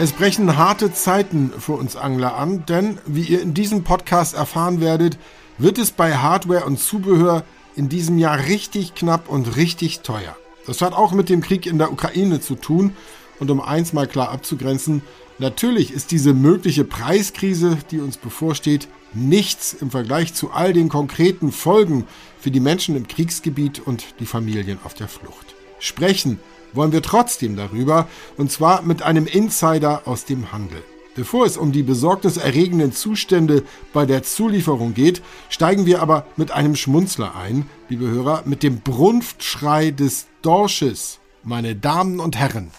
Es brechen harte Zeiten für uns Angler an, denn wie ihr in diesem Podcast erfahren werdet, wird es bei Hardware und Zubehör in diesem Jahr richtig knapp und richtig teuer. Das hat auch mit dem Krieg in der Ukraine zu tun und um eins mal klar abzugrenzen, natürlich ist diese mögliche Preiskrise, die uns bevorsteht, nichts im Vergleich zu all den konkreten Folgen für die Menschen im Kriegsgebiet und die Familien auf der Flucht. Sprechen wollen wir trotzdem darüber, und zwar mit einem Insider aus dem Handel. Bevor es um die besorgniserregenden Zustände bei der Zulieferung geht, steigen wir aber mit einem Schmunzler ein, liebe Hörer, mit dem Brunftschrei des Dorsches, meine Damen und Herren.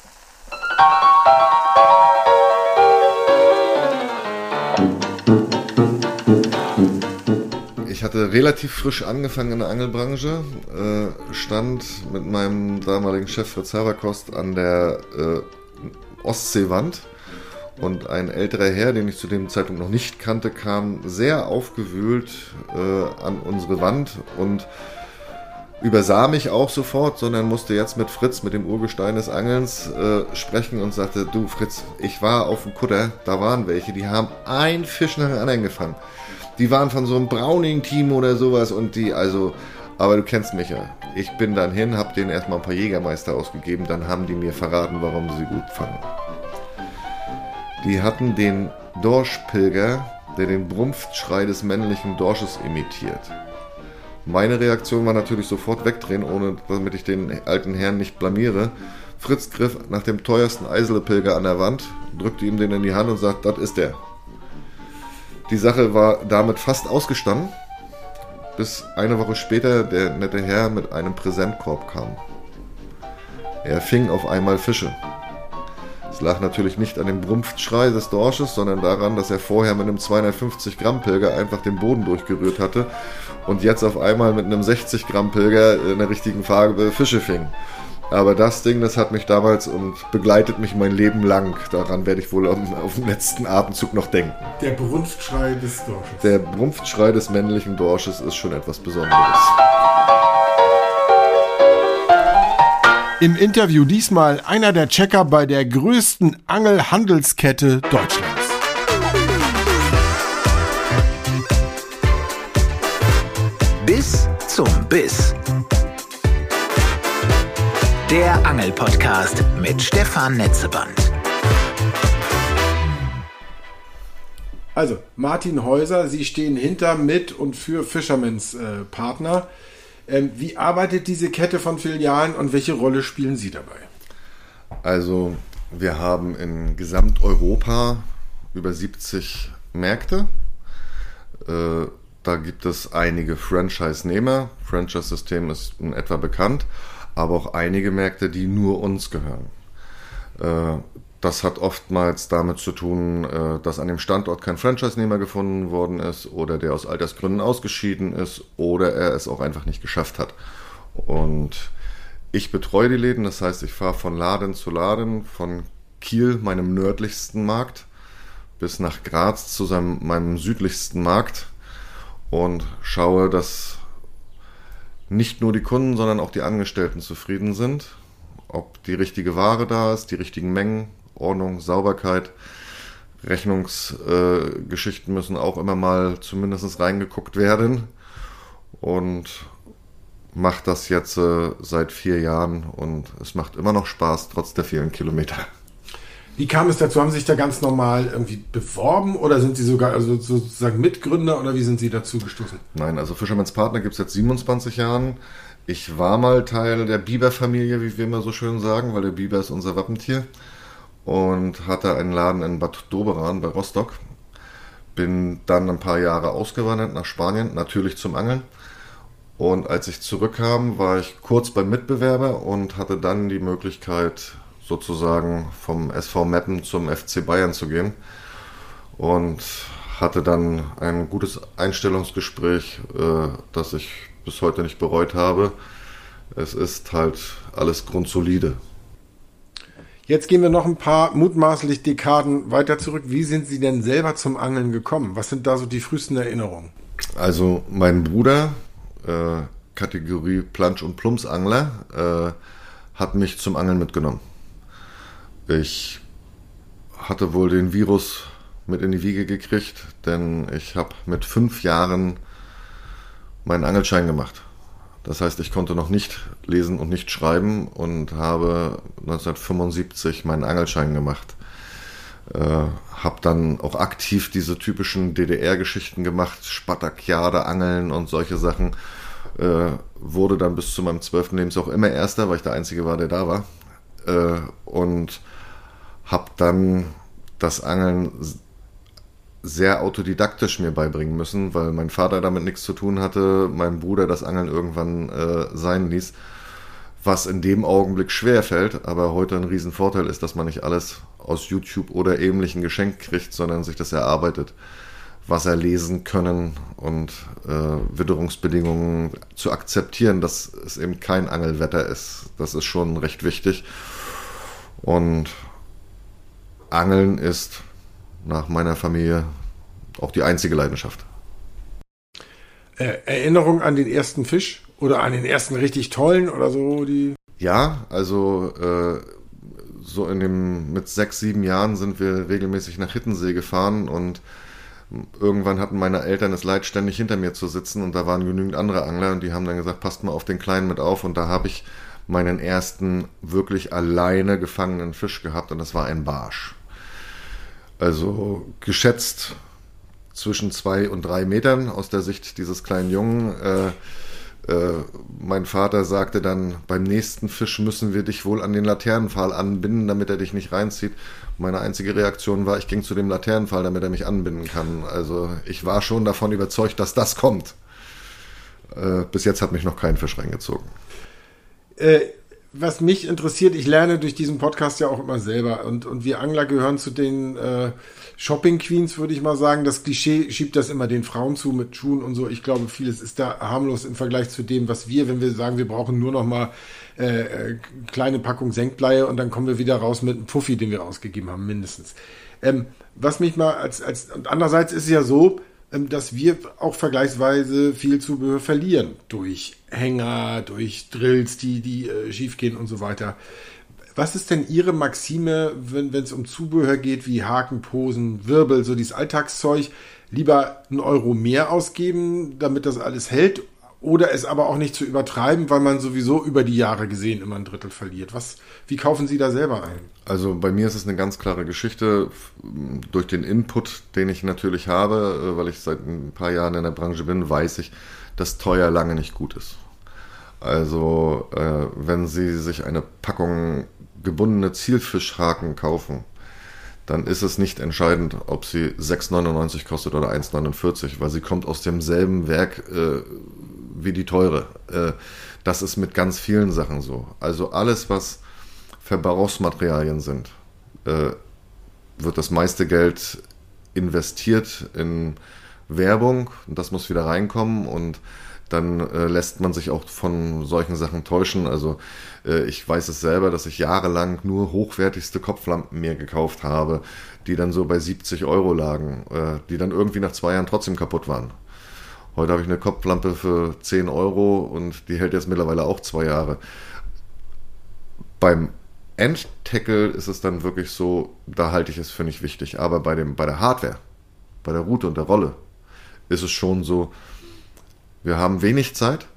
Hatte relativ frisch angefangen in der Angelbranche, äh, stand mit meinem damaligen Chef Fritz Haberkost an der äh, Ostseewand und ein älterer Herr, den ich zu dem Zeitpunkt noch nicht kannte, kam sehr aufgewühlt äh, an unsere Wand und übersah mich auch sofort, sondern musste jetzt mit Fritz, mit dem Urgestein des Angelns, äh, sprechen und sagte, du Fritz, ich war auf dem Kutter, da waren welche, die haben ein Fisch nach dem anderen gefangen. Die waren von so einem Browning-Team oder sowas und die, also, aber du kennst mich ja. Ich bin dann hin, hab denen erstmal ein paar Jägermeister ausgegeben, dann haben die mir verraten, warum sie gut fangen. Die hatten den Dorschpilger, der den Brumpfschrei des männlichen Dorsches imitiert. Meine Reaktion war natürlich sofort wegdrehen, ohne damit ich den alten Herrn nicht blamiere. Fritz griff nach dem teuersten Eiselepilger an der Wand, drückte ihm den in die Hand und sagt, das ist der. Die Sache war damit fast ausgestanden, bis eine Woche später der nette Herr mit einem Präsentkorb kam. Er fing auf einmal Fische. Es lag natürlich nicht an dem Brumpfschrei des Dorsches, sondern daran, dass er vorher mit einem 250 Gramm Pilger einfach den Boden durchgerührt hatte und jetzt auf einmal mit einem 60 Gramm Pilger in der richtigen Farbe Fische fing. Aber das Ding, das hat mich damals und begleitet mich mein Leben lang. Daran werde ich wohl auf, auf den letzten Atemzug noch denken. Der Brunftschrei des Dorsches. Der Brunftschrei des männlichen Dorsches ist schon etwas Besonderes. Im Interview diesmal einer der Checker bei der größten Angelhandelskette Deutschlands. Bis zum Biss der Angelpodcast mit Stefan Netzeband. Also, Martin Häuser, Sie stehen hinter, mit und für Fishermans äh, Partner. Ähm, wie arbeitet diese Kette von Filialen und welche Rolle spielen Sie dabei? Also, wir haben in Gesamteuropa über 70 Märkte. Äh, da gibt es einige Franchise-Nehmer. Franchise-System ist in etwa bekannt aber auch einige Märkte, die nur uns gehören. Äh, das hat oftmals damit zu tun, äh, dass an dem Standort kein Franchise-Nehmer gefunden worden ist oder der aus Altersgründen ausgeschieden ist oder er es auch einfach nicht geschafft hat. Und ich betreue die Läden, das heißt, ich fahre von Laden zu Laden, von Kiel, meinem nördlichsten Markt, bis nach Graz zu seinem, meinem südlichsten Markt und schaue, dass nicht nur die Kunden, sondern auch die Angestellten zufrieden sind. Ob die richtige Ware da ist, die richtigen Mengen, Ordnung, Sauberkeit. Rechnungsgeschichten äh, müssen auch immer mal zumindest reingeguckt werden. Und macht das jetzt äh, seit vier Jahren und es macht immer noch Spaß, trotz der vielen Kilometer. Wie kam es dazu? Haben Sie sich da ganz normal irgendwie beworben oder sind Sie sogar also sozusagen Mitgründer oder wie sind Sie dazu gestoßen? Nein, also Fisherman's Partner gibt es seit 27 Jahren. Ich war mal Teil der Biber-Familie, wie wir immer so schön sagen, weil der Biber ist unser Wappentier und hatte einen Laden in Bad Doberan bei Rostock. Bin dann ein paar Jahre ausgewandert nach Spanien, natürlich zum Angeln. Und als ich zurückkam, war ich kurz beim Mitbewerber und hatte dann die Möglichkeit, sozusagen vom SV Meppen zum FC Bayern zu gehen. Und hatte dann ein gutes Einstellungsgespräch, äh, das ich bis heute nicht bereut habe. Es ist halt alles grundsolide. Jetzt gehen wir noch ein paar mutmaßlich Dekaden weiter zurück. Wie sind Sie denn selber zum Angeln gekommen? Was sind da so die frühesten Erinnerungen? Also mein Bruder, äh, Kategorie Plansch- und Plumpsangler, äh, hat mich zum Angeln mitgenommen. Ich hatte wohl den Virus mit in die Wiege gekriegt, denn ich habe mit fünf Jahren meinen Angelschein gemacht. Das heißt, ich konnte noch nicht lesen und nicht schreiben und habe 1975 meinen Angelschein gemacht. Äh, habe dann auch aktiv diese typischen DDR-Geschichten gemacht, Spatakiade, Angeln und solche Sachen. Äh, wurde dann bis zu meinem zwölften Lebensjahr auch immer Erster, weil ich der Einzige war, der da war. Äh, und habe dann das Angeln sehr autodidaktisch mir beibringen müssen, weil mein Vater damit nichts zu tun hatte, mein Bruder das Angeln irgendwann äh, sein ließ, was in dem Augenblick schwer fällt, aber heute ein Riesenvorteil ist, dass man nicht alles aus YouTube oder ähnlichen geschenkt kriegt, sondern sich das erarbeitet. Wasser lesen können und äh, Witterungsbedingungen zu akzeptieren, dass es eben kein Angelwetter ist. Das ist schon recht wichtig. Und Angeln ist nach meiner Familie auch die einzige Leidenschaft. Äh, Erinnerung an den ersten Fisch oder an den ersten richtig tollen oder so? Die ja, also äh, so in dem mit sechs, sieben Jahren sind wir regelmäßig nach Hittensee gefahren und irgendwann hatten meine Eltern es leid, ständig hinter mir zu sitzen und da waren genügend andere Angler und die haben dann gesagt, passt mal auf den Kleinen mit auf und da habe ich meinen ersten wirklich alleine gefangenen Fisch gehabt und das war ein Barsch. Also geschätzt zwischen zwei und drei Metern aus der Sicht dieses kleinen Jungen. Äh, äh, mein Vater sagte dann, beim nächsten Fisch müssen wir dich wohl an den Laternenpfahl anbinden, damit er dich nicht reinzieht. Meine einzige Reaktion war, ich ging zu dem Laternenpfahl, damit er mich anbinden kann. Also ich war schon davon überzeugt, dass das kommt. Äh, bis jetzt hat mich noch kein Fisch reingezogen. Äh, was mich interessiert, ich lerne durch diesen Podcast ja auch immer selber und, und wir Angler gehören zu den äh, Shopping Queens, würde ich mal sagen. Das Klischee schiebt das immer den Frauen zu mit Schuhen und so. Ich glaube, vieles ist da harmlos im Vergleich zu dem, was wir, wenn wir sagen, wir brauchen nur noch mal äh, äh kleine Packung Senkbleie und dann kommen wir wieder raus mit einem Puffi, den wir ausgegeben haben, mindestens. Ähm, was mich mal als, als, und andererseits ist es ja so, ähm, dass wir auch vergleichsweise viel Zubehör verlieren durch Hänger, durch Drills, die, die äh, schiefgehen und so weiter. Was ist denn Ihre Maxime, wenn es um Zubehör geht, wie Haken, Posen, Wirbel, so dieses Alltagszeug? Lieber einen Euro mehr ausgeben, damit das alles hält oder es aber auch nicht zu übertreiben, weil man sowieso über die Jahre gesehen immer ein Drittel verliert. Was, wie kaufen Sie da selber ein? Also bei mir ist es eine ganz klare Geschichte. Durch den Input, den ich natürlich habe, äh, weil ich seit ein paar Jahren in der Branche bin, weiß ich, dass teuer lange nicht gut ist. Also äh, wenn Sie sich eine Packung gebundene Zielfischhaken kaufen, dann ist es nicht entscheidend, ob sie 6,99 kostet oder 1,49, weil sie kommt aus demselben Werk äh, wie die teure. Äh, das ist mit ganz vielen Sachen so. Also alles, was Verbrauchsmaterialien sind, äh, wird das meiste Geld investiert in Werbung und das muss wieder reinkommen und dann äh, lässt man sich auch von solchen Sachen täuschen. Also äh, ich weiß es selber, dass ich jahrelang nur hochwertigste Kopflampen mir gekauft habe, die dann so bei 70 Euro lagen, äh, die dann irgendwie nach zwei Jahren trotzdem kaputt waren. Heute habe ich eine Kopflampe für 10 Euro und die hält jetzt mittlerweile auch zwei Jahre. Beim Endtackle ist es dann wirklich so, da halte ich es für nicht wichtig. Aber bei, dem, bei der Hardware, bei der Route und der Rolle, ist es schon so, wir haben wenig Zeit.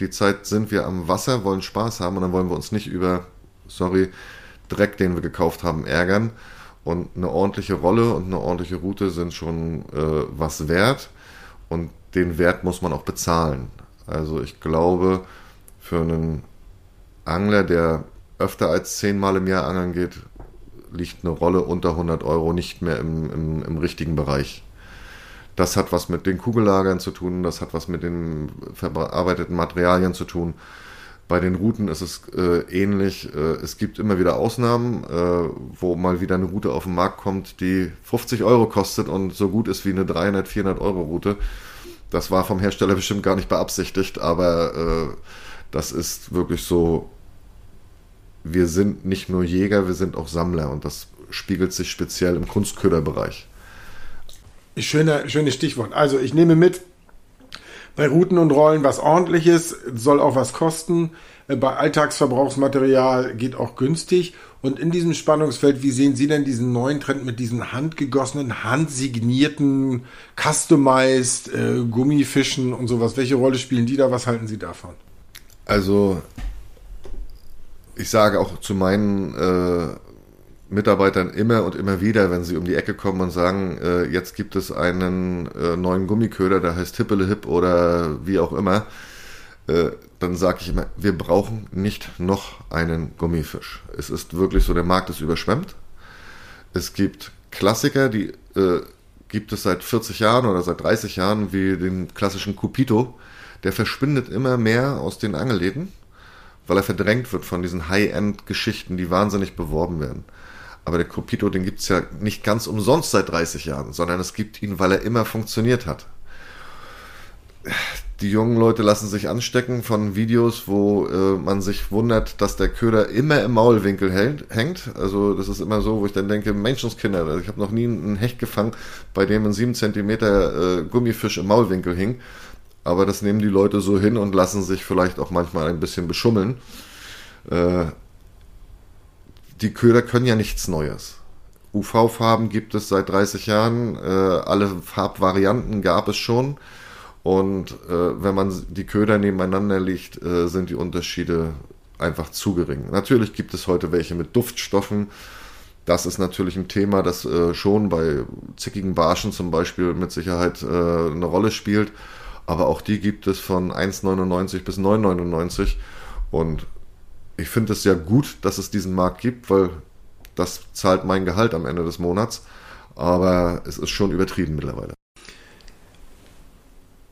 Die Zeit sind wir am Wasser, wollen Spaß haben und dann wollen wir uns nicht über, sorry, Dreck, den wir gekauft haben, ärgern. Und eine ordentliche Rolle und eine ordentliche Route sind schon äh, was wert. Und den Wert muss man auch bezahlen. Also ich glaube, für einen Angler, der öfter als zehnmal im Jahr angeln geht, liegt eine Rolle unter 100 Euro nicht mehr im, im, im richtigen Bereich. Das hat was mit den Kugellagern zu tun, das hat was mit den verarbeiteten Materialien zu tun. Bei den Routen ist es äh, ähnlich. Äh, es gibt immer wieder Ausnahmen, äh, wo mal wieder eine Route auf den Markt kommt, die 50 Euro kostet und so gut ist wie eine 300, 400 Euro Route. Das war vom Hersteller bestimmt gar nicht beabsichtigt, aber äh, das ist wirklich so. Wir sind nicht nur Jäger, wir sind auch Sammler und das spiegelt sich speziell im Kunstköderbereich. Schöne, schönes Stichwort. Also ich nehme mit, bei Routen und Rollen was ordentliches, soll auch was kosten. äh, bei Alltagsverbrauchsmaterial geht auch günstig. Und in diesem Spannungsfeld, wie sehen Sie denn diesen neuen Trend mit diesen handgegossenen, handsignierten, customized äh, Gummifischen und sowas? Welche Rolle spielen die da? Was halten Sie davon? Also, ich sage auch zu meinen äh, Mitarbeitern immer und immer wieder, wenn sie um die Ecke kommen und sagen, äh, jetzt gibt es einen äh, neuen Gummiköder, der heißt Hippele Hip oder wie auch immer, äh, dann sage ich immer, wir brauchen nicht noch einen Gummifisch. Es ist wirklich so, der Markt ist überschwemmt. Es gibt Klassiker, die äh, gibt es seit 40 Jahren oder seit 30 Jahren, wie den klassischen Cupito. Der verschwindet immer mehr aus den Angelläden, weil er verdrängt wird von diesen High-End-Geschichten, die wahnsinnig beworben werden. Aber der Cupito, den gibt es ja nicht ganz umsonst seit 30 Jahren, sondern es gibt ihn, weil er immer funktioniert hat die jungen Leute lassen sich anstecken von Videos, wo äh, man sich wundert, dass der Köder immer im Maulwinkel hält, hängt. Also das ist immer so, wo ich dann denke, Menschenskinder, also ich habe noch nie einen Hecht gefangen, bei dem ein 7 cm äh, Gummifisch im Maulwinkel hing. Aber das nehmen die Leute so hin und lassen sich vielleicht auch manchmal ein bisschen beschummeln. Äh, die Köder können ja nichts Neues. UV-Farben gibt es seit 30 Jahren, äh, alle Farbvarianten gab es schon. Und äh, wenn man die Köder nebeneinander legt, äh, sind die Unterschiede einfach zu gering. Natürlich gibt es heute welche mit Duftstoffen. Das ist natürlich ein Thema, das äh, schon bei zickigen Barschen zum Beispiel mit Sicherheit äh, eine Rolle spielt. Aber auch die gibt es von 1,99 bis 9,99. Und ich finde es ja gut, dass es diesen Markt gibt, weil das zahlt mein Gehalt am Ende des Monats. Aber es ist schon übertrieben mittlerweile.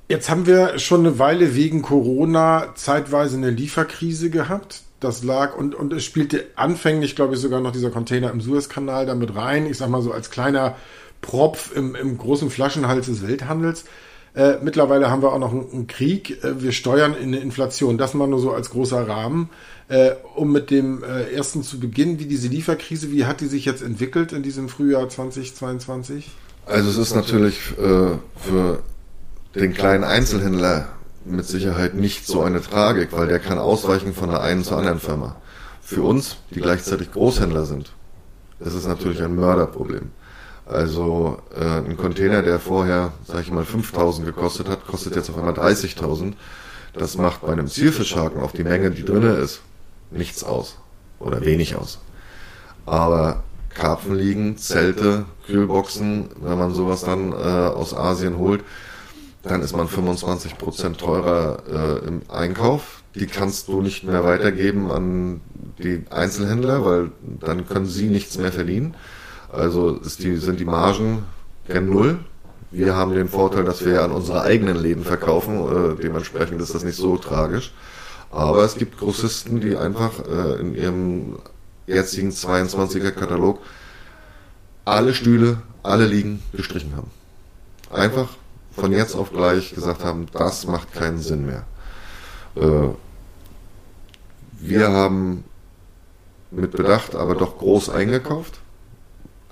Jetzt haben wir schon eine Weile wegen Corona zeitweise eine Lieferkrise gehabt. Das lag und, und es spielte anfänglich, glaube ich, sogar noch dieser Container im Suezkanal damit rein. Ich sag mal so als kleiner Propf im, im großen Flaschenhals des Welthandels. Äh, mittlerweile haben wir auch noch einen, einen Krieg. Äh, wir steuern in eine Inflation. Das mal nur so als großer Rahmen. Äh, um mit dem äh, ersten zu beginnen, wie diese Lieferkrise, wie hat die sich jetzt entwickelt in diesem Frühjahr 2022? Also es ist natürlich äh, für den kleinen Einzelhändler mit Sicherheit nicht so eine Tragik, weil der kann ausweichen von der einen zur anderen Firma. Für uns, die gleichzeitig Großhändler sind, ist es natürlich ein Mörderproblem. Also äh, ein Container, der vorher, sag ich mal, 5.000 gekostet hat, kostet jetzt auf einmal 30.000. Das macht bei einem Zielfischhaken auf die Menge, die drinne ist, nichts aus oder wenig aus. Aber Karpfen liegen, Zelte, Kühlboxen, wenn man sowas dann äh, aus Asien holt, dann ist man 25 Prozent teurer äh, im Einkauf. Die kannst du nicht mehr weitergeben an die Einzelhändler, weil dann können sie nichts mehr verdienen. Also die, sind die Margen gen Null. Wir haben den Vorteil, dass wir an unsere eigenen Läden verkaufen. Äh, dementsprechend ist das nicht so tragisch. Aber es gibt Grossisten, die einfach äh, in ihrem jetzigen 22er Katalog alle Stühle, alle Liegen gestrichen haben. Einfach von jetzt auf gleich gesagt haben, das macht keinen Sinn mehr. Äh, wir haben mit Bedacht aber doch groß eingekauft,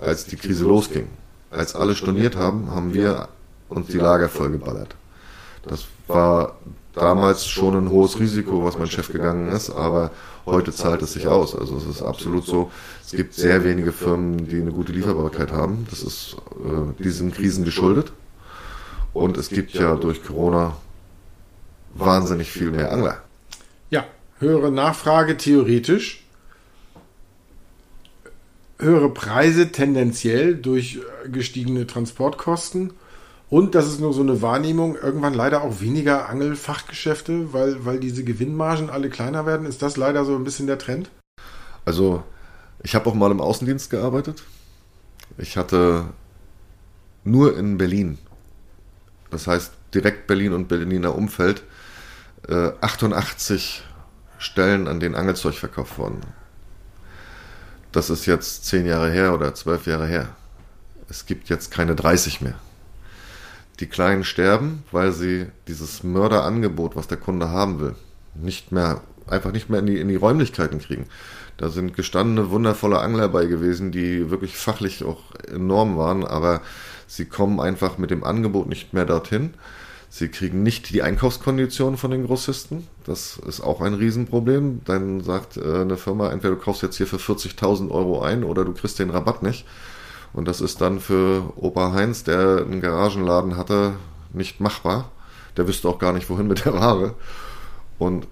als die Krise losging. Als alle storniert haben, haben wir uns die Lager vollgeballert. Das war damals schon ein hohes Risiko, was mein Chef gegangen ist, aber heute zahlt es sich aus. Also es ist absolut so, es gibt sehr wenige Firmen, die eine gute Lieferbarkeit haben. Das ist äh, diesen Krisen geschuldet. Und es gibt ja durch Corona wahnsinnig viel mehr Angler. Ja, höhere Nachfrage theoretisch. Höhere Preise tendenziell durch gestiegene Transportkosten. Und das ist nur so eine Wahrnehmung, irgendwann leider auch weniger Angelfachgeschäfte, weil, weil diese Gewinnmargen alle kleiner werden. Ist das leider so ein bisschen der Trend? Also, ich habe auch mal im Außendienst gearbeitet. Ich hatte nur in Berlin das heißt direkt Berlin und Berliner Umfeld, äh, 88 Stellen, an denen Angelzeug verkauft worden. Das ist jetzt zehn Jahre her oder zwölf Jahre her. Es gibt jetzt keine 30 mehr. Die Kleinen sterben, weil sie dieses Mörderangebot, was der Kunde haben will, nicht mehr, einfach nicht mehr in die, in die Räumlichkeiten kriegen. Da sind gestandene, wundervolle Angler bei gewesen, die wirklich fachlich auch enorm waren, aber Sie kommen einfach mit dem Angebot nicht mehr dorthin. Sie kriegen nicht die Einkaufskonditionen von den Grossisten. Das ist auch ein Riesenproblem. Dann sagt äh, eine Firma, entweder du kaufst jetzt hier für 40.000 Euro ein oder du kriegst den Rabatt nicht. Und das ist dann für Opa Heinz, der einen Garagenladen hatte, nicht machbar. Der wüsste auch gar nicht, wohin mit der Ware. Und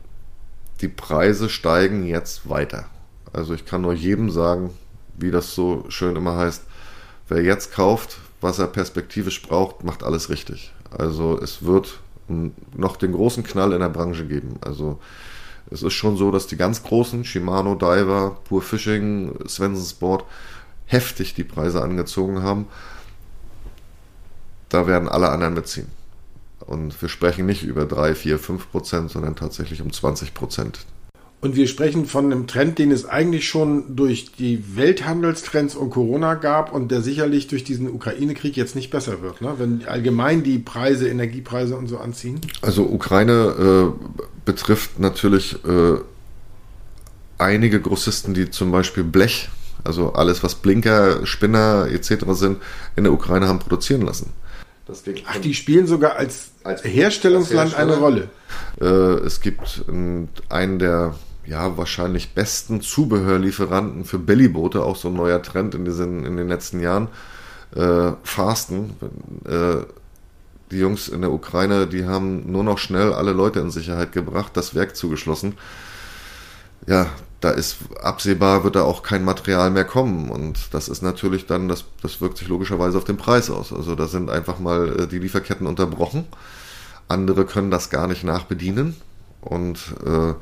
die Preise steigen jetzt weiter. Also ich kann nur jedem sagen, wie das so schön immer heißt, wer jetzt kauft, was er perspektivisch braucht, macht alles richtig. Also es wird noch den großen Knall in der Branche geben. Also es ist schon so, dass die ganz großen, Shimano, Diver, Pure Fishing, Svensson Sport, heftig die Preise angezogen haben. Da werden alle anderen mitziehen. Und wir sprechen nicht über 3, 4, 5 Prozent, sondern tatsächlich um 20 Prozent. Und wir sprechen von einem Trend, den es eigentlich schon durch die Welthandelstrends und Corona gab und der sicherlich durch diesen Ukraine-Krieg jetzt nicht besser wird, ne? wenn allgemein die Preise, Energiepreise und so anziehen. Also Ukraine äh, betrifft natürlich äh, einige Grossisten, die zum Beispiel Blech, also alles was Blinker, Spinner etc. sind, in der Ukraine haben produzieren lassen. Ach, die spielen sogar als, als Herstellungsland als eine Rolle. Äh, es gibt einen der ja, wahrscheinlich besten Zubehörlieferanten für Bellyboote, auch so ein neuer Trend in, diesen, in den letzten Jahren. Äh, Fasten. Äh, die Jungs in der Ukraine, die haben nur noch schnell alle Leute in Sicherheit gebracht, das Werk zugeschlossen. Ja, da ist absehbar, wird da auch kein Material mehr kommen. Und das ist natürlich dann, das, das wirkt sich logischerweise auf den Preis aus. Also da sind einfach mal äh, die Lieferketten unterbrochen. Andere können das gar nicht nachbedienen. Und äh,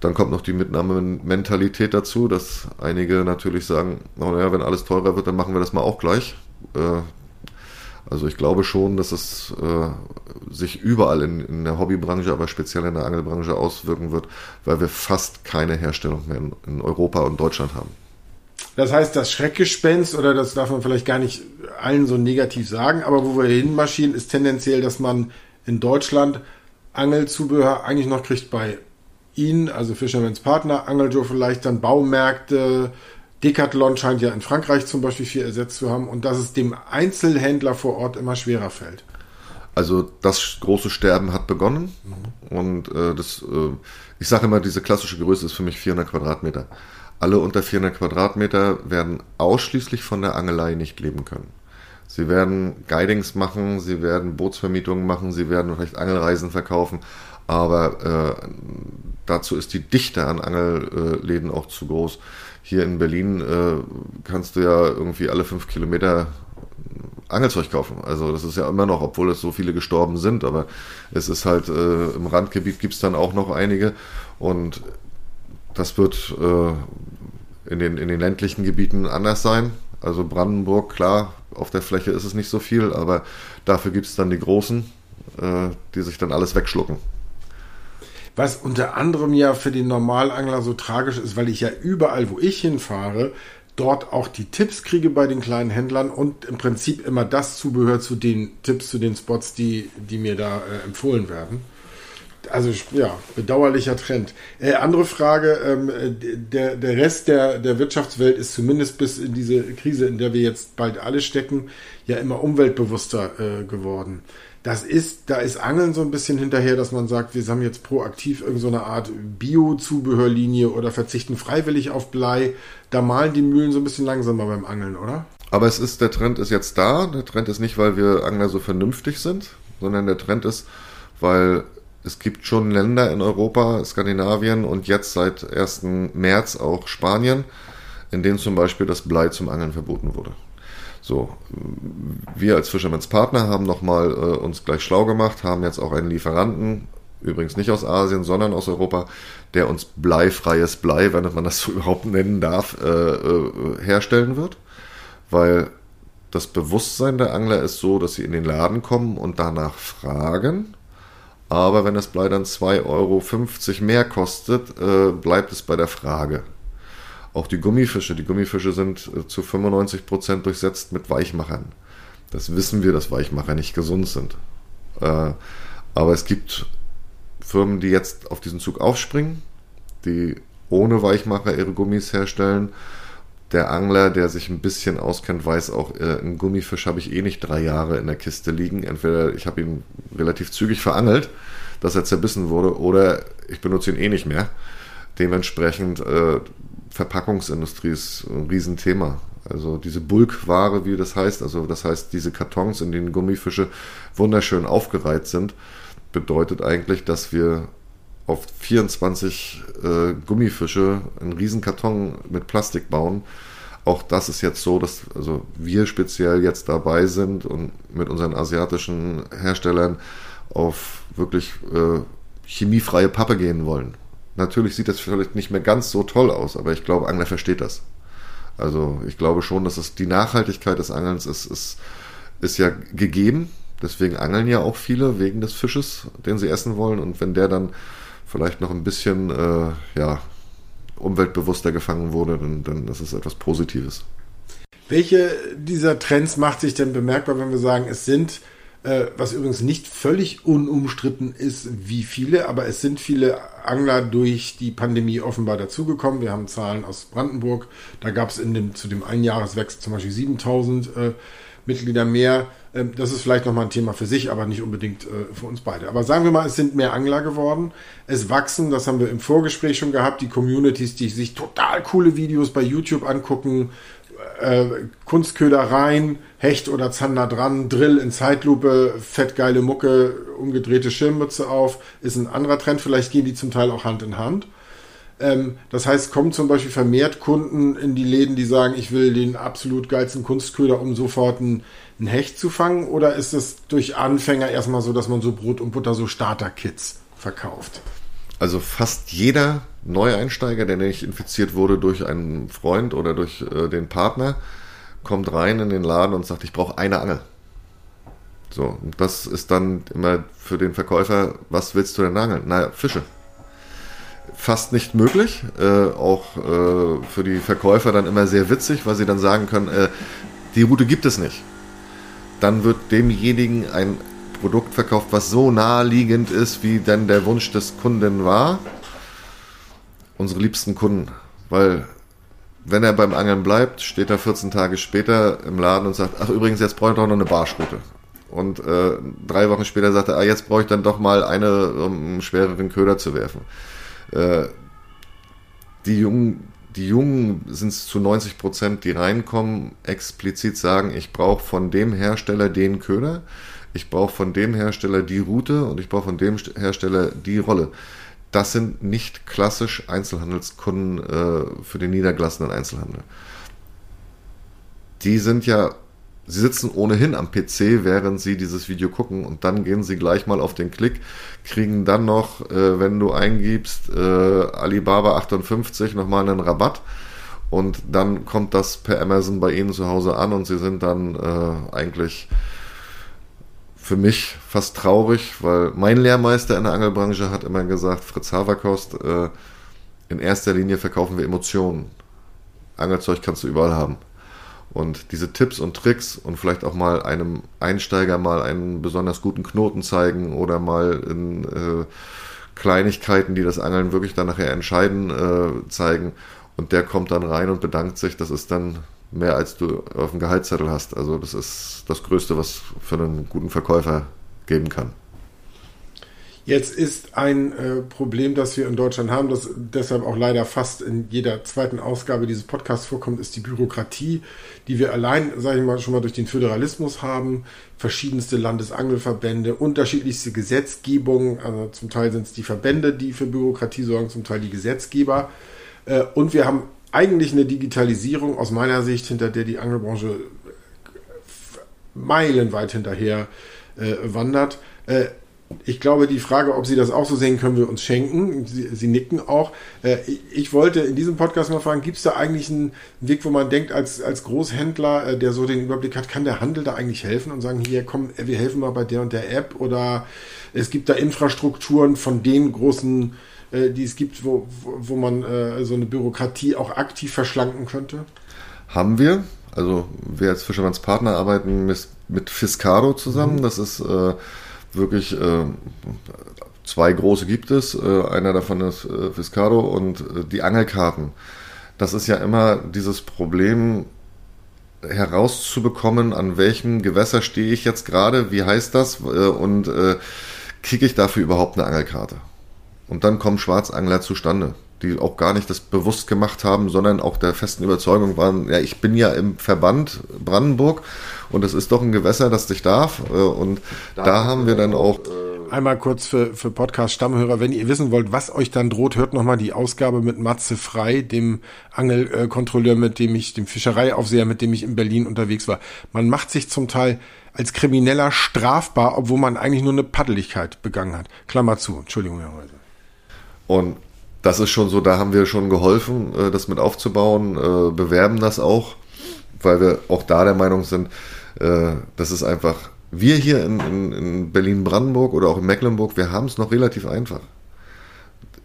dann kommt noch die Mitnahmementalität dazu, dass einige natürlich sagen, naja, wenn alles teurer wird, dann machen wir das mal auch gleich. Äh, also ich glaube schon, dass es äh, sich überall in, in, der Hobbybranche, aber speziell in der Angelbranche auswirken wird, weil wir fast keine Herstellung mehr in, in Europa und Deutschland haben. Das heißt, das Schreckgespenst, oder das darf man vielleicht gar nicht allen so negativ sagen, aber wo wir hinmarschieren, ist tendenziell, dass man in Deutschland Angelzubehör eigentlich noch kriegt bei ihn, also Fisherman's Partner, Angeljoe vielleicht, dann Baumärkte, Decathlon scheint ja in Frankreich zum Beispiel viel ersetzt zu haben und dass es dem Einzelhändler vor Ort immer schwerer fällt. Also das große Sterben hat begonnen mhm. und äh, das, äh, ich sage immer, diese klassische Größe ist für mich 400 Quadratmeter. Alle unter 400 Quadratmeter werden ausschließlich von der Angelei nicht leben können. Sie werden Guidings machen, sie werden Bootsvermietungen machen, sie werden vielleicht Angelreisen verkaufen, aber äh, dazu ist die Dichte an Angelläden auch zu groß. Hier in Berlin äh, kannst du ja irgendwie alle fünf Kilometer Angelzeug kaufen. Also das ist ja immer noch, obwohl es so viele gestorben sind, aber es ist halt äh, im Randgebiet gibt es dann auch noch einige und das wird äh, in, den, in den ländlichen Gebieten anders sein. Also Brandenburg, klar, auf der Fläche ist es nicht so viel, aber dafür gibt es dann die Großen, äh, die sich dann alles wegschlucken. Was unter anderem ja für den Normalangler so tragisch ist, weil ich ja überall, wo ich hinfahre, dort auch die Tipps kriege bei den kleinen Händlern und im Prinzip immer das Zubehör zu den Tipps, zu den Spots, die, die mir da äh, empfohlen werden. Also ja, bedauerlicher Trend. Äh, andere Frage, ähm, der, der Rest der, der Wirtschaftswelt ist zumindest bis in diese Krise, in der wir jetzt bald alle stecken, ja immer umweltbewusster äh, geworden das ist, da ist Angeln so ein bisschen hinterher, dass man sagt, wir haben jetzt proaktiv irgendeine so Art Bio-Zubehörlinie oder verzichten freiwillig auf Blei. Da malen die Mühlen so ein bisschen langsamer beim Angeln, oder? Aber es ist, der Trend ist jetzt da. Der Trend ist nicht, weil wir Angler so vernünftig sind, sondern der Trend ist, weil es gibt schon Länder in Europa, Skandinavien und jetzt seit 1. März auch Spanien, in denen zum Beispiel das Blei zum Angeln verboten wurde. So, wir als Fisherman's Partner haben nochmal äh, uns gleich schlau gemacht, haben jetzt auch einen Lieferanten, übrigens nicht aus Asien, sondern aus Europa, der uns bleifreies Blei, wenn man das so überhaupt nennen darf, äh, äh, herstellen wird. Weil das Bewusstsein der Angler ist so, dass sie in den Laden kommen und danach fragen. Aber wenn das Blei dann 2,50 Euro mehr kostet, äh, bleibt es bei der Frage. Auch die Gummifische. Die Gummifische sind äh, zu 95% durchsetzt mit Weichmachern. Das wissen wir, dass Weichmacher nicht gesund sind. Äh, aber es gibt Firmen, die jetzt auf diesen Zug aufspringen, die ohne Weichmacher ihre Gummis herstellen. der Angler, der sich ein bisschen auskennt, weiß auch, äh, einen Gummifisch habe ich eh nicht drei Jahre in der Kiste liegen. Entweder ich habe ihn relativ zügig verangelt, dass er zerbissen wurde, oder ich benutze ihn eh nicht mehr. Dementsprechend äh, Verpackungsindustrie ist ein Riesenthema. Also diese Bulkware, wie das heißt, also das heißt diese Kartons, in denen Gummifische wunderschön aufgereiht sind, bedeutet eigentlich, dass wir auf 24 äh, Gummifische einen riesen Karton mit Plastik bauen. Auch das ist jetzt so, dass also wir speziell jetzt dabei sind und mit unseren asiatischen Herstellern auf wirklich äh, chemiefreie Pappe gehen wollen. Natürlich sieht das vielleicht nicht mehr ganz so toll aus, aber ich glaube, Angler versteht das. Also ich glaube schon, dass es die Nachhaltigkeit des Angelns ist, ist, ist ja gegeben. Deswegen angeln ja auch viele wegen des Fisches, den sie essen wollen. Und wenn der dann vielleicht noch ein bisschen äh, ja, umweltbewusster gefangen wurde, dann, dann ist es etwas Positives. Welche dieser Trends macht sich denn bemerkbar, wenn wir sagen, es sind, äh, was übrigens nicht völlig unumstritten ist, wie viele, aber es sind viele Angler durch die Pandemie offenbar dazugekommen. Wir haben Zahlen aus Brandenburg, da gab es dem, zu dem Einjahreswechsel zum Beispiel 7000 äh, Mitglieder mehr. Ähm, das ist vielleicht nochmal ein Thema für sich, aber nicht unbedingt äh, für uns beide. Aber sagen wir mal, es sind mehr Angler geworden. Es wachsen, das haben wir im Vorgespräch schon gehabt, die Communities, die sich total coole Videos bei YouTube angucken, äh, Kunstködereien, Hecht oder Zander dran, Drill in Zeitlupe, fettgeile Mucke, umgedrehte Schirmmütze auf, ist ein anderer Trend. Vielleicht gehen die zum Teil auch Hand in Hand. Ähm, das heißt, kommen zum Beispiel vermehrt Kunden in die Läden, die sagen, ich will den absolut geilsten Kunstköder, um sofort ein, ein Hecht zu fangen? Oder ist es durch Anfänger erstmal so, dass man so Brot und Butter, so Starter-Kits verkauft? Also fast jeder Neueinsteiger, der nicht infiziert wurde durch einen Freund oder durch äh, den Partner, kommt rein in den Laden und sagt, ich brauche eine Angel. So, und das ist dann immer für den Verkäufer, was willst du denn angeln? Naja, Fische fast nicht möglich. Äh, auch äh, für die Verkäufer dann immer sehr witzig, weil sie dann sagen können, äh, die Route gibt es nicht. Dann wird demjenigen ein Produkt verkauft, was so naheliegend ist, wie denn der Wunsch des Kunden war. Unsere liebsten Kunden. Weil wenn er beim Angeln bleibt, steht er 14 Tage später im Laden und sagt, ach übrigens, jetzt brauche ich doch noch eine Barschroute. Und äh, drei Wochen später sagt er, ah, jetzt brauche ich dann doch mal eine, um einen schwereren Köder zu werfen. Äh, die Jungen, die Jungen sind es zu 90 Prozent, die reinkommen, explizit sagen, ich brauche von dem Hersteller den Köder, ich brauche von dem Hersteller die Route und ich brauche von dem Hersteller die Rolle. Das sind nicht klassisch Einzelhandelskunden äh, für den niedergelassenen Einzelhandel. Die sind ja Sie sitzen ohnehin am PC, während Sie dieses Video gucken und dann gehen Sie gleich mal auf den Klick, kriegen dann noch, äh, wenn du eingibst, äh, Alibaba 58 nochmal einen Rabatt und dann kommt das per Amazon bei Ihnen zu Hause an und Sie sind dann äh, eigentlich für mich fast traurig, weil mein Lehrmeister in der Angelbranche hat immer gesagt, Fritz Haverkost, äh, in erster Linie verkaufen wir Emotionen. Angelzeug kannst du überall haben. Und diese Tipps und Tricks und vielleicht auch mal einem Einsteiger mal einen besonders guten Knoten zeigen oder mal in äh, Kleinigkeiten, die das Angeln wirklich dann nachher entscheiden, äh, zeigen. Und der kommt dann rein und bedankt sich. Das ist dann mehr, als du auf dem Gehaltszettel hast. Also das ist das Größte, was für einen guten Verkäufer geben kann. Jetzt ist ein äh, Problem, das wir in Deutschland haben, das deshalb auch leider fast in jeder zweiten Ausgabe dieses Podcasts vorkommt, ist die Bürokratie, die wir allein, sage ich mal, schon mal durch den Föderalismus haben. Verschiedenste Landesangelverbände, unterschiedlichste Gesetzgebungen, also zum Teil sind es die Verbände, die für Bürokratie sorgen, zum Teil die Gesetzgeber. Äh, und wir haben eigentlich eine Digitalisierung aus meiner Sicht, hinter der die Angelbranche meilenweit hinterher äh, wandert. Äh, ich glaube, die Frage, ob Sie das auch so sehen, können wir uns schenken. Sie, Sie nicken auch. Äh, ich wollte in diesem Podcast mal fragen, gibt es da eigentlich einen Weg, wo man denkt, als, als Großhändler, äh, der so den Überblick hat, kann der Handel da eigentlich helfen und sagen, hier, komm, wir helfen mal bei der und der App oder es gibt da Infrastrukturen von den großen, äh, die es gibt, wo, wo man so eine Bürokratie auch aktiv verschlanken könnte? Haben wir. Also wir als Fischermanns Partner arbeiten mit, mit Fiscaro zusammen. Mhm. Das ist äh, wirklich äh, zwei große gibt es. Äh, einer davon ist äh, Fiscado und die Angelkarten. das ist ja immer dieses Problem herauszubekommen, an welchem Gewässer stehe ich jetzt gerade, wie heißt das und kriege ich dafür überhaupt eine Angelkarte. Und dann kommen Schwarzangler zustande, die auch gar nicht das bewusst gemacht haben, sondern auch der festen Überzeugung waren, ja, ich bin ja im Verband Brandenburg und es ist doch ein Gewässer, das dich darf. Äh, und da, da haben wir dann auch. Äh, Einmal kurz für, für Podcast-Stammhörer, wenn ihr wissen wollt, was euch dann droht, hört nochmal die Ausgabe mit Matze Frei, dem Angelkontrolleur, mit dem ich, dem Fischereiaufseher, mit dem ich in Berlin unterwegs war. Man macht sich zum Teil als Krimineller strafbar, obwohl man eigentlich nur eine Paddeligkeit begangen hat. Klammer zu. Entschuldigung, Herr Häuser. Und das ist schon so, da haben wir schon geholfen, äh, das mit aufzubauen, äh, bewerben das auch, weil wir auch da der Meinung sind, äh, das ist einfach, wir hier in, in, in Berlin-Brandenburg oder auch in Mecklenburg, wir haben es noch relativ einfach.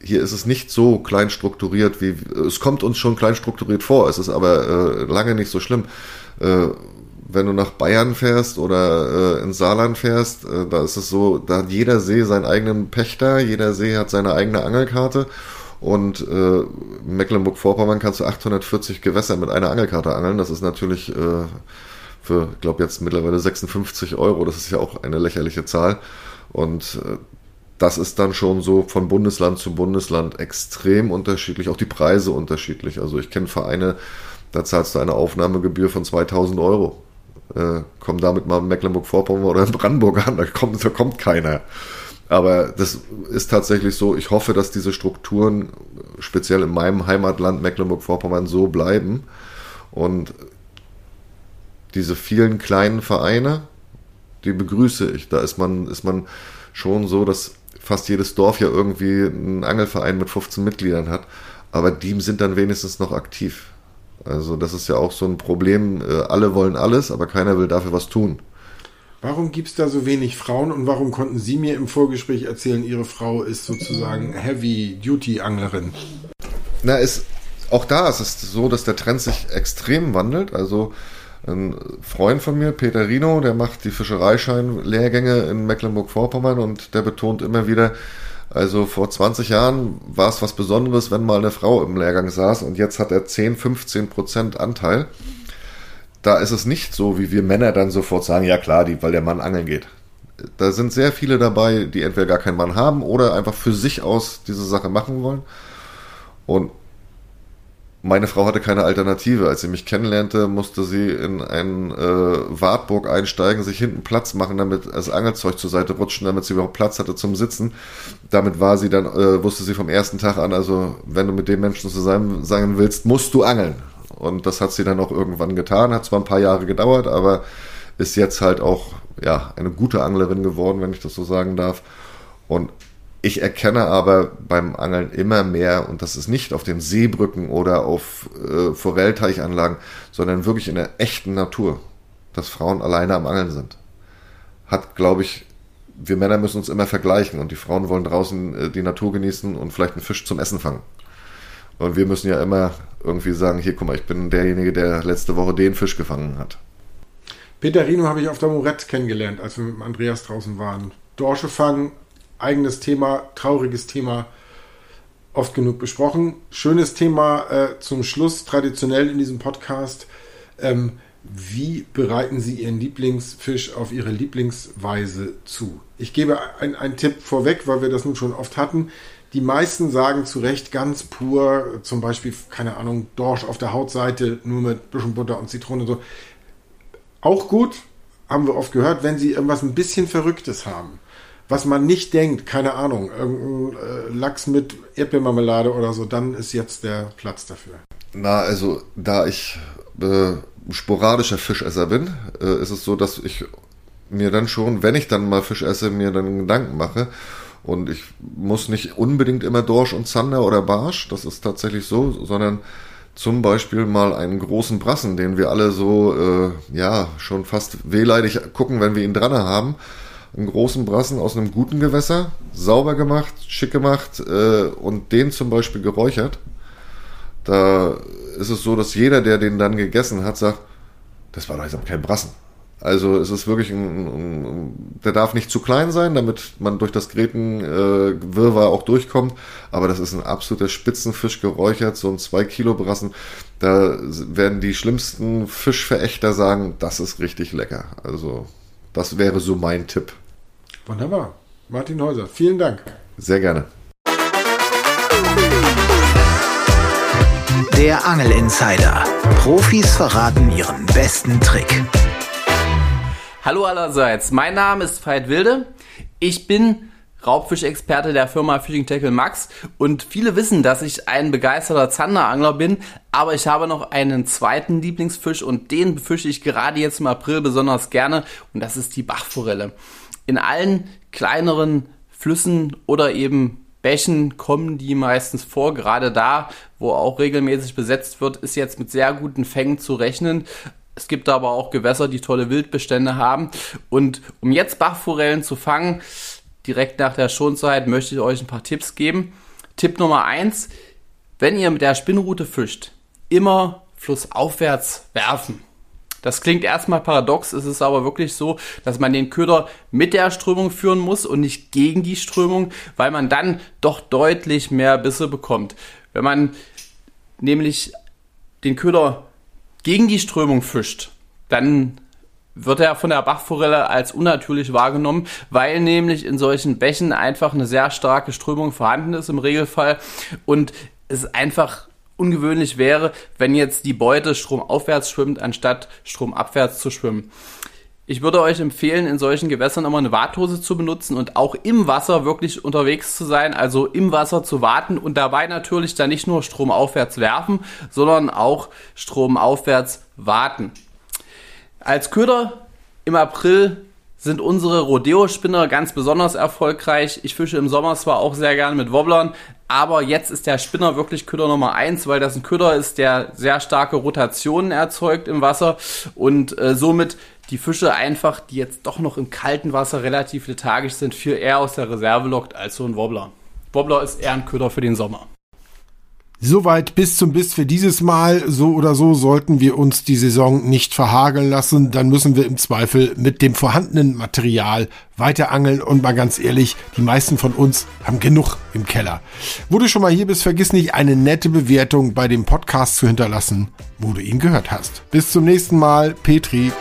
Hier ist es nicht so klein strukturiert, wie es kommt uns schon klein strukturiert vor, es ist aber äh, lange nicht so schlimm. Äh, wenn du nach Bayern fährst oder äh, ins Saarland fährst, äh, da ist es so, da hat jeder See seinen eigenen Pächter, jeder See hat seine eigene Angelkarte und äh, Mecklenburg-Vorpommern kannst du 840 Gewässer mit einer Angelkarte angeln. Das ist natürlich äh, für, ich glaube jetzt mittlerweile 56 Euro, das ist ja auch eine lächerliche Zahl und äh, das ist dann schon so von Bundesland zu Bundesland extrem unterschiedlich, auch die Preise unterschiedlich. Also ich kenne Vereine, da zahlst du eine Aufnahmegebühr von 2000 Euro äh, komm damit mal Mecklenburg-Vorpommern oder Brandenburg an, da kommt, da kommt keiner. Aber das ist tatsächlich so, ich hoffe, dass diese Strukturen speziell in meinem Heimatland Mecklenburg-Vorpommern so bleiben und diese vielen kleinen Vereine, die begrüße ich. Da ist man, ist man schon so, dass fast jedes Dorf ja irgendwie einen Angelverein mit 15 Mitgliedern hat, aber die sind dann wenigstens noch aktiv. Also das ist ja auch so ein Problem. Äh, alle wollen alles, aber keiner will dafür was tun. Warum gibt es da so wenig Frauen und warum konnten Sie mir im Vorgespräch erzählen, Ihre Frau ist sozusagen Heavy-Duty-Anglerin? Na, ist, auch da ist es so, dass der Trend sich extrem wandelt. Also ein Freund von mir, Peter Rino, der macht die Fischereischein-Lehrgänge in Mecklenburg-Vorpommern und der betont immer wieder, also vor 20 Jahren war es was Besonderes, wenn mal eine Frau im Lehrgang saß und jetzt hat er 10, 15 Prozent Anteil. Da ist es nicht so, wie wir Männer dann sofort sagen, ja klar, die, weil der Mann angeln geht. Da sind sehr viele dabei, die entweder gar keinen Mann haben oder einfach für sich aus diese Sache machen wollen. Und meine Frau hatte keine Alternative. Als sie mich kennenlernte, musste sie in ein äh, Wartburg einsteigen, sich hinten Platz machen, damit das Angelzeug zur Seite rutschen, damit sie überhaupt Platz hatte zum Sitzen. Damit war sie dann, äh, wusste sie vom ersten Tag an, also wenn du mit dem Menschen zusammen sein willst, musst du angeln. Und das hat sie dann auch irgendwann getan. Hat zwar ein paar Jahre gedauert, aber ist jetzt halt auch ja eine gute Anglerin geworden, wenn ich das so sagen darf. Und ich erkenne aber beim Angeln immer mehr, und das ist nicht auf den Seebrücken oder auf äh, Forellteichanlagen, sondern wirklich in der echten Natur, dass Frauen alleine am Angeln sind. Hat, glaube ich, wir Männer müssen uns immer vergleichen und die Frauen wollen draußen äh, die Natur genießen und vielleicht einen Fisch zum Essen fangen. Und wir müssen ja immer irgendwie sagen, hier, guck mal, ich bin derjenige, der letzte Woche den Fisch gefangen hat. Peter Rino habe ich auf der Morette kennengelernt, als wir mit Andreas draußen waren. Dorsche fangen, eigenes Thema, trauriges Thema, oft genug besprochen. Schönes Thema äh, zum Schluss, traditionell in diesem Podcast. Ähm, wie bereiten Sie Ihren Lieblingsfisch auf Ihre Lieblingsweise zu? Ich gebe einen Tipp vorweg, weil wir das nun schon oft hatten. Die meisten sagen zu Recht ganz pur, zum Beispiel, keine Ahnung, Dorsch auf der Hautseite, nur mit bisschen Butter und Zitrone und so. Auch gut, haben wir oft gehört, wenn Sie irgendwas ein bisschen Verrücktes haben was man nicht denkt, keine Ahnung, irgendein äh, Lachs mit Erdbeermarmelade oder so, dann ist jetzt der Platz dafür. Na, also da ich äh, sporadischer Fischesser bin, äh, ist es so, dass ich mir dann schon, wenn ich dann mal Fisch esse, mir dann Gedanken mache. Und ich muss nicht unbedingt immer Dorsch und Zander oder Barsch, das ist tatsächlich so, sondern zum Beispiel mal einen großen Brassen, den wir alle so, äh, ja, schon fast wehleidig gucken, wenn wir ihn dran haben einen großen Brassen aus einem guten Gewässer, sauber gemacht, schick gemacht äh, und den zum Beispiel geräuchert. Da ist es so, dass jeder, der den dann gegessen hat, sagt, das war doch jetzt kein Brassen. Also es ist wirklich ein, ein, der darf nicht zu klein sein, damit man durch das Grätenwirrwarr äh, auch durchkommt. Aber das ist ein absoluter Spitzenfisch geräuchert, so ein 2 Kilo Brassen. Da werden die schlimmsten Fischverächter sagen, das ist richtig lecker. Also das wäre so mein Tipp. Wunderbar. Martin Häuser, vielen Dank. Sehr gerne. Der Angel Insider. Profis verraten ihren besten Trick. Hallo allerseits, mein Name ist Veit Wilde. Ich bin Raubfischexperte der Firma Fishing Tackle Max und viele wissen, dass ich ein begeisterter Zanderangler bin, aber ich habe noch einen zweiten Lieblingsfisch und den befische ich gerade jetzt im April besonders gerne und das ist die Bachforelle. In allen kleineren Flüssen oder eben Bächen kommen die meistens vor. Gerade da, wo auch regelmäßig besetzt wird, ist jetzt mit sehr guten Fängen zu rechnen. Es gibt aber auch Gewässer, die tolle Wildbestände haben. Und um jetzt Bachforellen zu fangen, direkt nach der Schonzeit, möchte ich euch ein paar Tipps geben. Tipp Nummer eins: Wenn ihr mit der Spinnrute fischt, immer flussaufwärts werfen. Das klingt erstmal paradox, es ist aber wirklich so, dass man den Köder mit der Strömung führen muss und nicht gegen die Strömung, weil man dann doch deutlich mehr Bisse bekommt. Wenn man nämlich den Köder gegen die Strömung fischt, dann wird er von der Bachforelle als unnatürlich wahrgenommen, weil nämlich in solchen Bächen einfach eine sehr starke Strömung vorhanden ist im Regelfall und es einfach ungewöhnlich wäre, wenn jetzt die Beute stromaufwärts schwimmt, anstatt stromabwärts zu schwimmen. Ich würde euch empfehlen, in solchen Gewässern immer eine Warthose zu benutzen und auch im Wasser wirklich unterwegs zu sein, also im Wasser zu warten und dabei natürlich dann nicht nur stromaufwärts werfen, sondern auch stromaufwärts warten. Als Köder im April sind unsere Rodeo-Spinner ganz besonders erfolgreich. Ich fische im Sommer zwar auch sehr gerne mit Wobblern, aber jetzt ist der Spinner wirklich Köder Nummer eins, weil das ein Köder ist, der sehr starke Rotationen erzeugt im Wasser und äh, somit die Fische einfach, die jetzt doch noch im kalten Wasser relativ lethargisch sind, viel eher aus der Reserve lockt als so ein Wobbler. Wobbler ist eher ein Köder für den Sommer. Soweit bis zum Biss für dieses Mal. So oder so sollten wir uns die Saison nicht verhageln lassen. Dann müssen wir im Zweifel mit dem vorhandenen Material weiter angeln. Und mal ganz ehrlich, die meisten von uns haben genug im Keller. Wo du schon mal hier bist, vergiss nicht, eine nette Bewertung bei dem Podcast zu hinterlassen, wo du ihn gehört hast. Bis zum nächsten Mal. Petri.